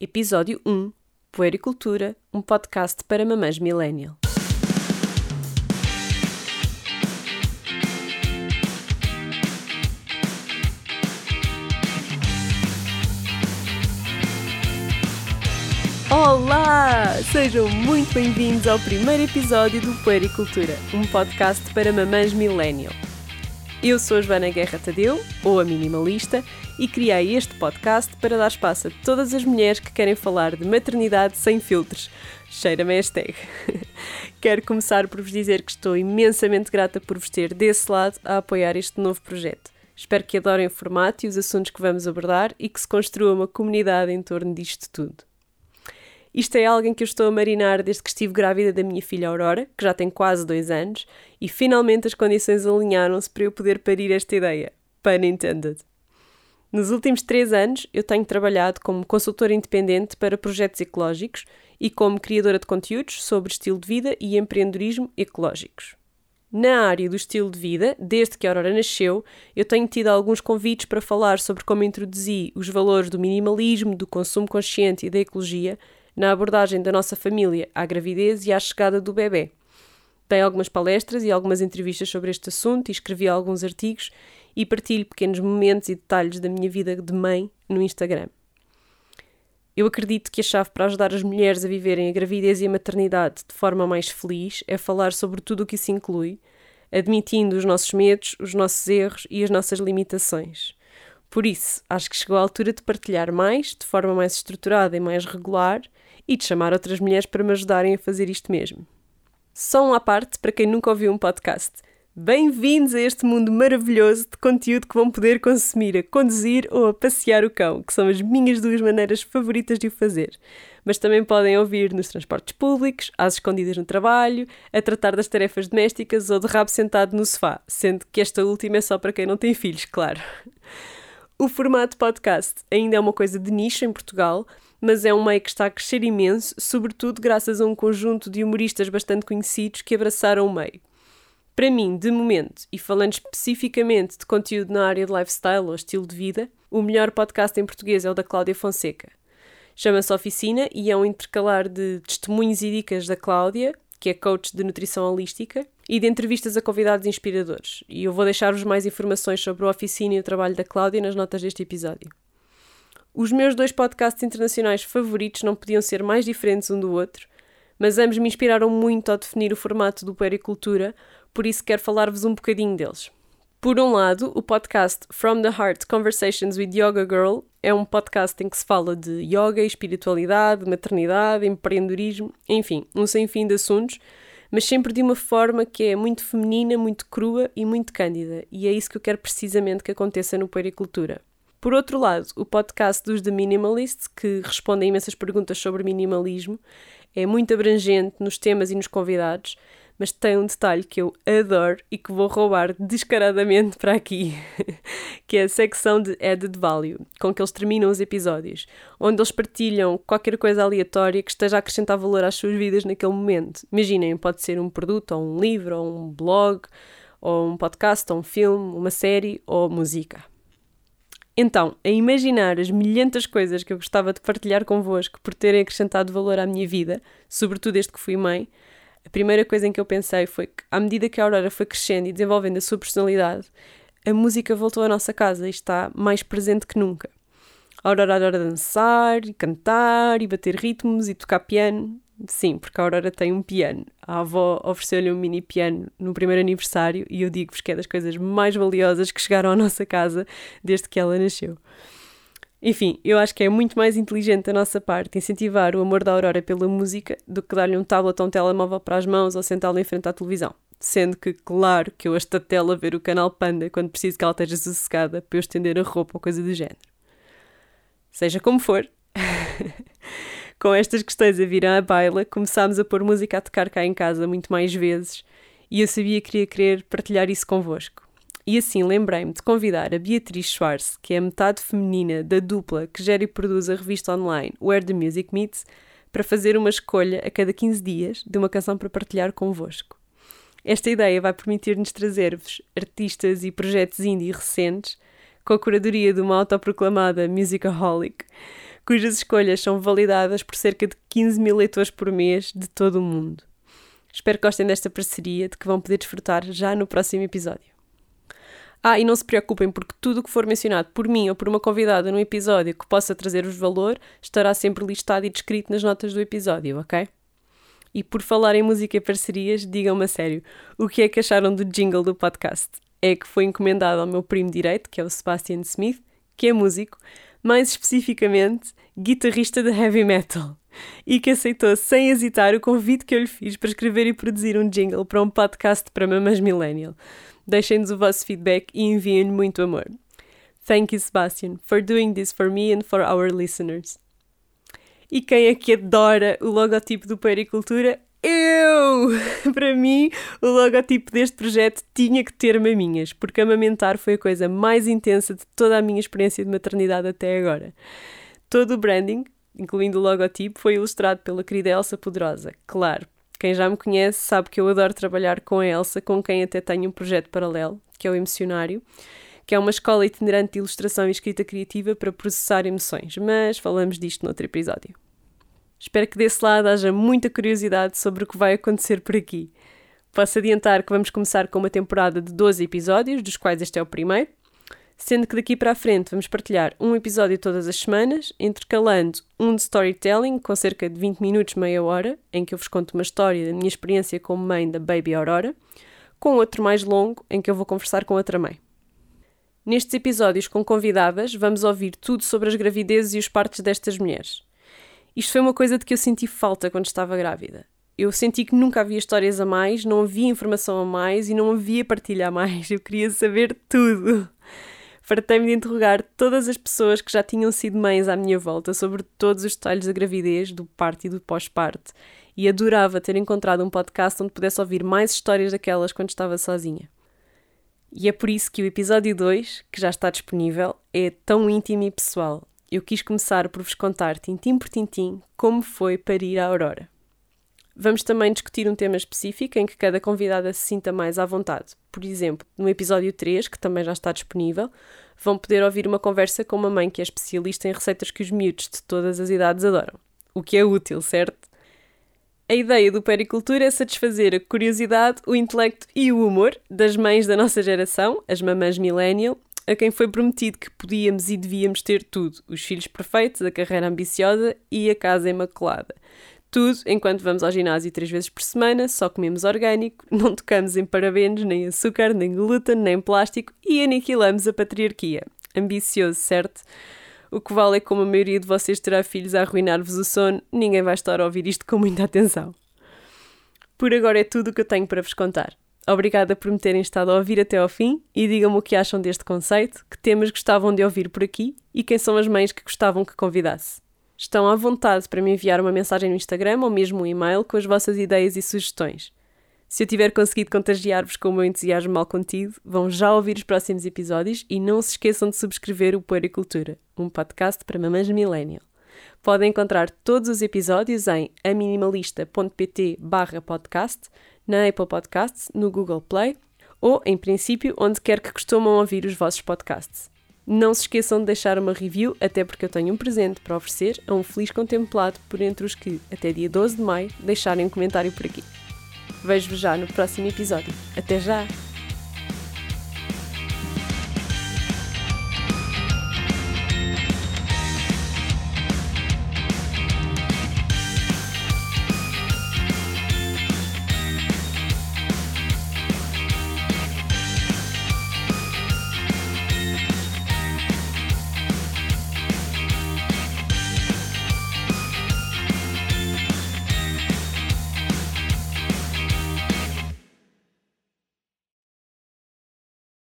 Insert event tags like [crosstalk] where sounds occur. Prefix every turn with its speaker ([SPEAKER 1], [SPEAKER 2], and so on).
[SPEAKER 1] Episódio 1 Puericultura, um podcast para mamães millennial. Olá! Sejam muito bem-vindos ao primeiro episódio do Puericultura, um podcast para mamães millennial. Eu sou a Joana Guerra Tadeu, ou a Minimalista, e criei este podcast para dar espaço a todas as mulheres que querem falar de maternidade sem filtros. Cheira-me hashtag. [laughs] Quero começar por vos dizer que estou imensamente grata por vos ter desse lado a apoiar este novo projeto. Espero que adorem o formato e os assuntos que vamos abordar e que se construa uma comunidade em torno disto tudo. Isto é alguém que eu estou a marinar desde que estive grávida da minha filha Aurora, que já tem quase dois anos, e finalmente as condições alinharam-se para eu poder parir esta ideia. Pun intended. Nos últimos três anos, eu tenho trabalhado como consultora independente para projetos ecológicos e como criadora de conteúdos sobre estilo de vida e empreendedorismo ecológicos. Na área do estilo de vida, desde que a Aurora nasceu, eu tenho tido alguns convites para falar sobre como introduzi os valores do minimalismo, do consumo consciente e da ecologia na abordagem da nossa família à gravidez e à chegada do bebê. Dei algumas palestras e algumas entrevistas sobre este assunto e escrevi alguns artigos e partilho pequenos momentos e detalhes da minha vida de mãe no Instagram. Eu acredito que a chave para ajudar as mulheres a viverem a gravidez e a maternidade de forma mais feliz é falar sobre tudo o que isso inclui, admitindo os nossos medos, os nossos erros e as nossas limitações. Por isso, acho que chegou a altura de partilhar mais, de forma mais estruturada e mais regular, e de chamar outras mulheres para me ajudarem a fazer isto mesmo. Só um à parte para quem nunca ouviu um podcast. Bem-vindos a este mundo maravilhoso de conteúdo que vão poder consumir a conduzir ou a passear o cão, que são as minhas duas maneiras favoritas de o fazer. Mas também podem ouvir nos transportes públicos, às escondidas no trabalho, a tratar das tarefas domésticas ou de rabo sentado no sofá, sendo que esta última é só para quem não tem filhos, claro. O formato podcast ainda é uma coisa de nicho em Portugal, mas é um meio que está a crescer imenso, sobretudo graças a um conjunto de humoristas bastante conhecidos que abraçaram o meio. Para mim, de momento, e falando especificamente de conteúdo na área de lifestyle ou estilo de vida, o melhor podcast em português é o da Cláudia Fonseca. Chama-se Oficina e é um intercalar de testemunhos e dicas da Cláudia, que é coach de nutrição holística, e de entrevistas a convidados inspiradores. E eu vou deixar-vos mais informações sobre o Oficina e o trabalho da Cláudia nas notas deste episódio. Os meus dois podcasts internacionais favoritos não podiam ser mais diferentes um do outro, mas ambos me inspiraram muito ao definir o formato do Puericultura, por isso quero falar-vos um bocadinho deles. Por um lado, o podcast From the Heart Conversations with Yoga Girl é um podcast em que se fala de yoga, espiritualidade, maternidade, empreendedorismo, enfim, um sem fim de assuntos, mas sempre de uma forma que é muito feminina, muito crua e muito cândida, e é isso que eu quero precisamente que aconteça no Puericultura. Por outro lado, o podcast dos The Minimalists, que responde a imensas perguntas sobre minimalismo, é muito abrangente nos temas e nos convidados, mas tem um detalhe que eu adoro e que vou roubar descaradamente para aqui, [laughs] que é a secção de Added Value, com que eles terminam os episódios, onde eles partilham qualquer coisa aleatória que esteja a acrescentar valor às suas vidas naquele momento. Imaginem, pode ser um produto, ou um livro, ou um blog, ou um podcast, ou um filme, uma série, ou música. Então, a imaginar as milhentas coisas que eu gostava de partilhar convosco por terem acrescentado valor à minha vida, sobretudo desde que fui mãe, a primeira coisa em que eu pensei foi que, à medida que a Aurora foi crescendo e desenvolvendo a sua personalidade, a música voltou à nossa casa e está mais presente que nunca. A Aurora adora dançar, e cantar, e bater ritmos, e tocar piano. Sim, porque a Aurora tem um piano. A avó ofereceu-lhe um mini piano no primeiro aniversário e eu digo-vos que é das coisas mais valiosas que chegaram à nossa casa desde que ela nasceu. Enfim, eu acho que é muito mais inteligente da nossa parte incentivar o amor da Aurora pela música do que dar-lhe um tablet ou um telemóvel para as mãos ou sentá-la em frente à televisão. Sendo que, claro, que eu a estatelo a ver o canal Panda quando preciso que ela esteja sossegada para eu estender a roupa ou coisa do género. Seja como for. [laughs] com estas questões a virar à baila, começámos a pôr música a tocar cá em casa muito mais vezes e eu sabia que queria querer partilhar isso convosco. E assim lembrei-me de convidar a Beatriz Schwartz, que é a metade feminina da dupla que gera e produz a revista online Where the Music Meets, para fazer uma escolha a cada 15 dias de uma canção para partilhar convosco. Esta ideia vai permitir-nos trazer-vos artistas e projetos indie recentes, com a curadoria de uma autoproclamada musicaholic, cujas escolhas são validadas por cerca de 15 mil leitores por mês de todo o mundo. Espero que gostem desta parceria, de que vão poder desfrutar já no próximo episódio. Ah, e não se preocupem, porque tudo o que for mencionado por mim ou por uma convidada num episódio que possa trazer-vos valor estará sempre listado e descrito nas notas do episódio, ok? E por falar em música e parcerias, digam-me a sério, o que é que acharam do jingle do podcast? É que foi encomendado ao meu primo direito, que é o Sebastian Smith, que é músico, mais especificamente guitarrista de heavy metal, e que aceitou sem hesitar o convite que eu lhe fiz para escrever e produzir um jingle para um podcast para mamães millennial. Deixem-nos o vosso feedback e enviem-lhe muito amor. Thank you, Sebastian, for doing this for me and for our listeners. E quem é que adora o logotipo do Pericultura? Eu! [laughs] Para mim, o logotipo deste projeto tinha que ter maminhas, porque amamentar foi a coisa mais intensa de toda a minha experiência de maternidade até agora. Todo o branding, incluindo o logotipo, foi ilustrado pela querida Elsa Poderosa. Claro, quem já me conhece sabe que eu adoro trabalhar com a Elsa, com quem até tenho um projeto paralelo, que é o Emocionário, que é uma escola itinerante de ilustração e escrita criativa para processar emoções, mas falamos disto noutro episódio. Espero que desse lado haja muita curiosidade sobre o que vai acontecer por aqui. Posso adiantar que vamos começar com uma temporada de 12 episódios, dos quais este é o primeiro, sendo que daqui para a frente vamos partilhar um episódio todas as semanas, intercalando um de storytelling com cerca de 20 minutos, meia hora, em que eu vos conto uma história da minha experiência como mãe da Baby Aurora, com outro mais longo, em que eu vou conversar com outra mãe. Nestes episódios com convidadas, vamos ouvir tudo sobre as gravidezes e os partos destas mulheres. Isto foi uma coisa de que eu senti falta quando estava grávida. Eu senti que nunca havia histórias a mais, não havia informação a mais e não havia partilha a mais. Eu queria saber tudo. Fartei-me de interrogar todas as pessoas que já tinham sido mães à minha volta sobre todos os detalhes da gravidez, do parto e do pós-parto, e adorava ter encontrado um podcast onde pudesse ouvir mais histórias daquelas quando estava sozinha. E é por isso que o episódio 2, que já está disponível, é tão íntimo e pessoal. Eu quis começar por vos contar, tintim por tintim, como foi parir a Aurora. Vamos também discutir um tema específico em que cada convidada se sinta mais à vontade. Por exemplo, no episódio 3, que também já está disponível, vão poder ouvir uma conversa com uma mãe que é especialista em receitas que os miúdos de todas as idades adoram. O que é útil, certo? A ideia do Pericultura é satisfazer a curiosidade, o intelecto e o humor das mães da nossa geração, as mamães millennial, a quem foi prometido que podíamos e devíamos ter tudo: os filhos perfeitos, a carreira ambiciosa e a casa imaculada. Tudo enquanto vamos ao ginásio três vezes por semana, só comemos orgânico, [laughs] não tocamos em parabenos, nem açúcar, nem glúten, nem plástico e aniquilamos a patriarquia. Ambicioso, certo? O que vale é como a maioria de vocês terá filhos a arruinar-vos o sono, ninguém vai estar a ouvir isto com muita atenção. Por agora é tudo o que eu tenho para vos contar. Obrigada por me terem estado a ouvir até ao fim e digam-me o que acham deste conceito, que temas gostavam de ouvir por aqui e quem são as mães que gostavam que convidasse. Estão à vontade para me enviar uma mensagem no Instagram ou mesmo um e-mail com as vossas ideias e sugestões. Se eu tiver conseguido contagiar-vos com o meu entusiasmo mal contido, vão já ouvir os próximos episódios e não se esqueçam de subscrever o Puericultura, um podcast para mamães millennial. Podem encontrar todos os episódios em aminimalista.pt podcast, na Apple Podcasts, no Google Play ou, em princípio, onde quer que costumam ouvir os vossos podcasts. Não se esqueçam de deixar uma review, até porque eu tenho um presente para oferecer a um feliz contemplado por entre os que, até dia 12 de maio, deixarem um comentário por aqui. Vejo-vos já no próximo episódio. Até já!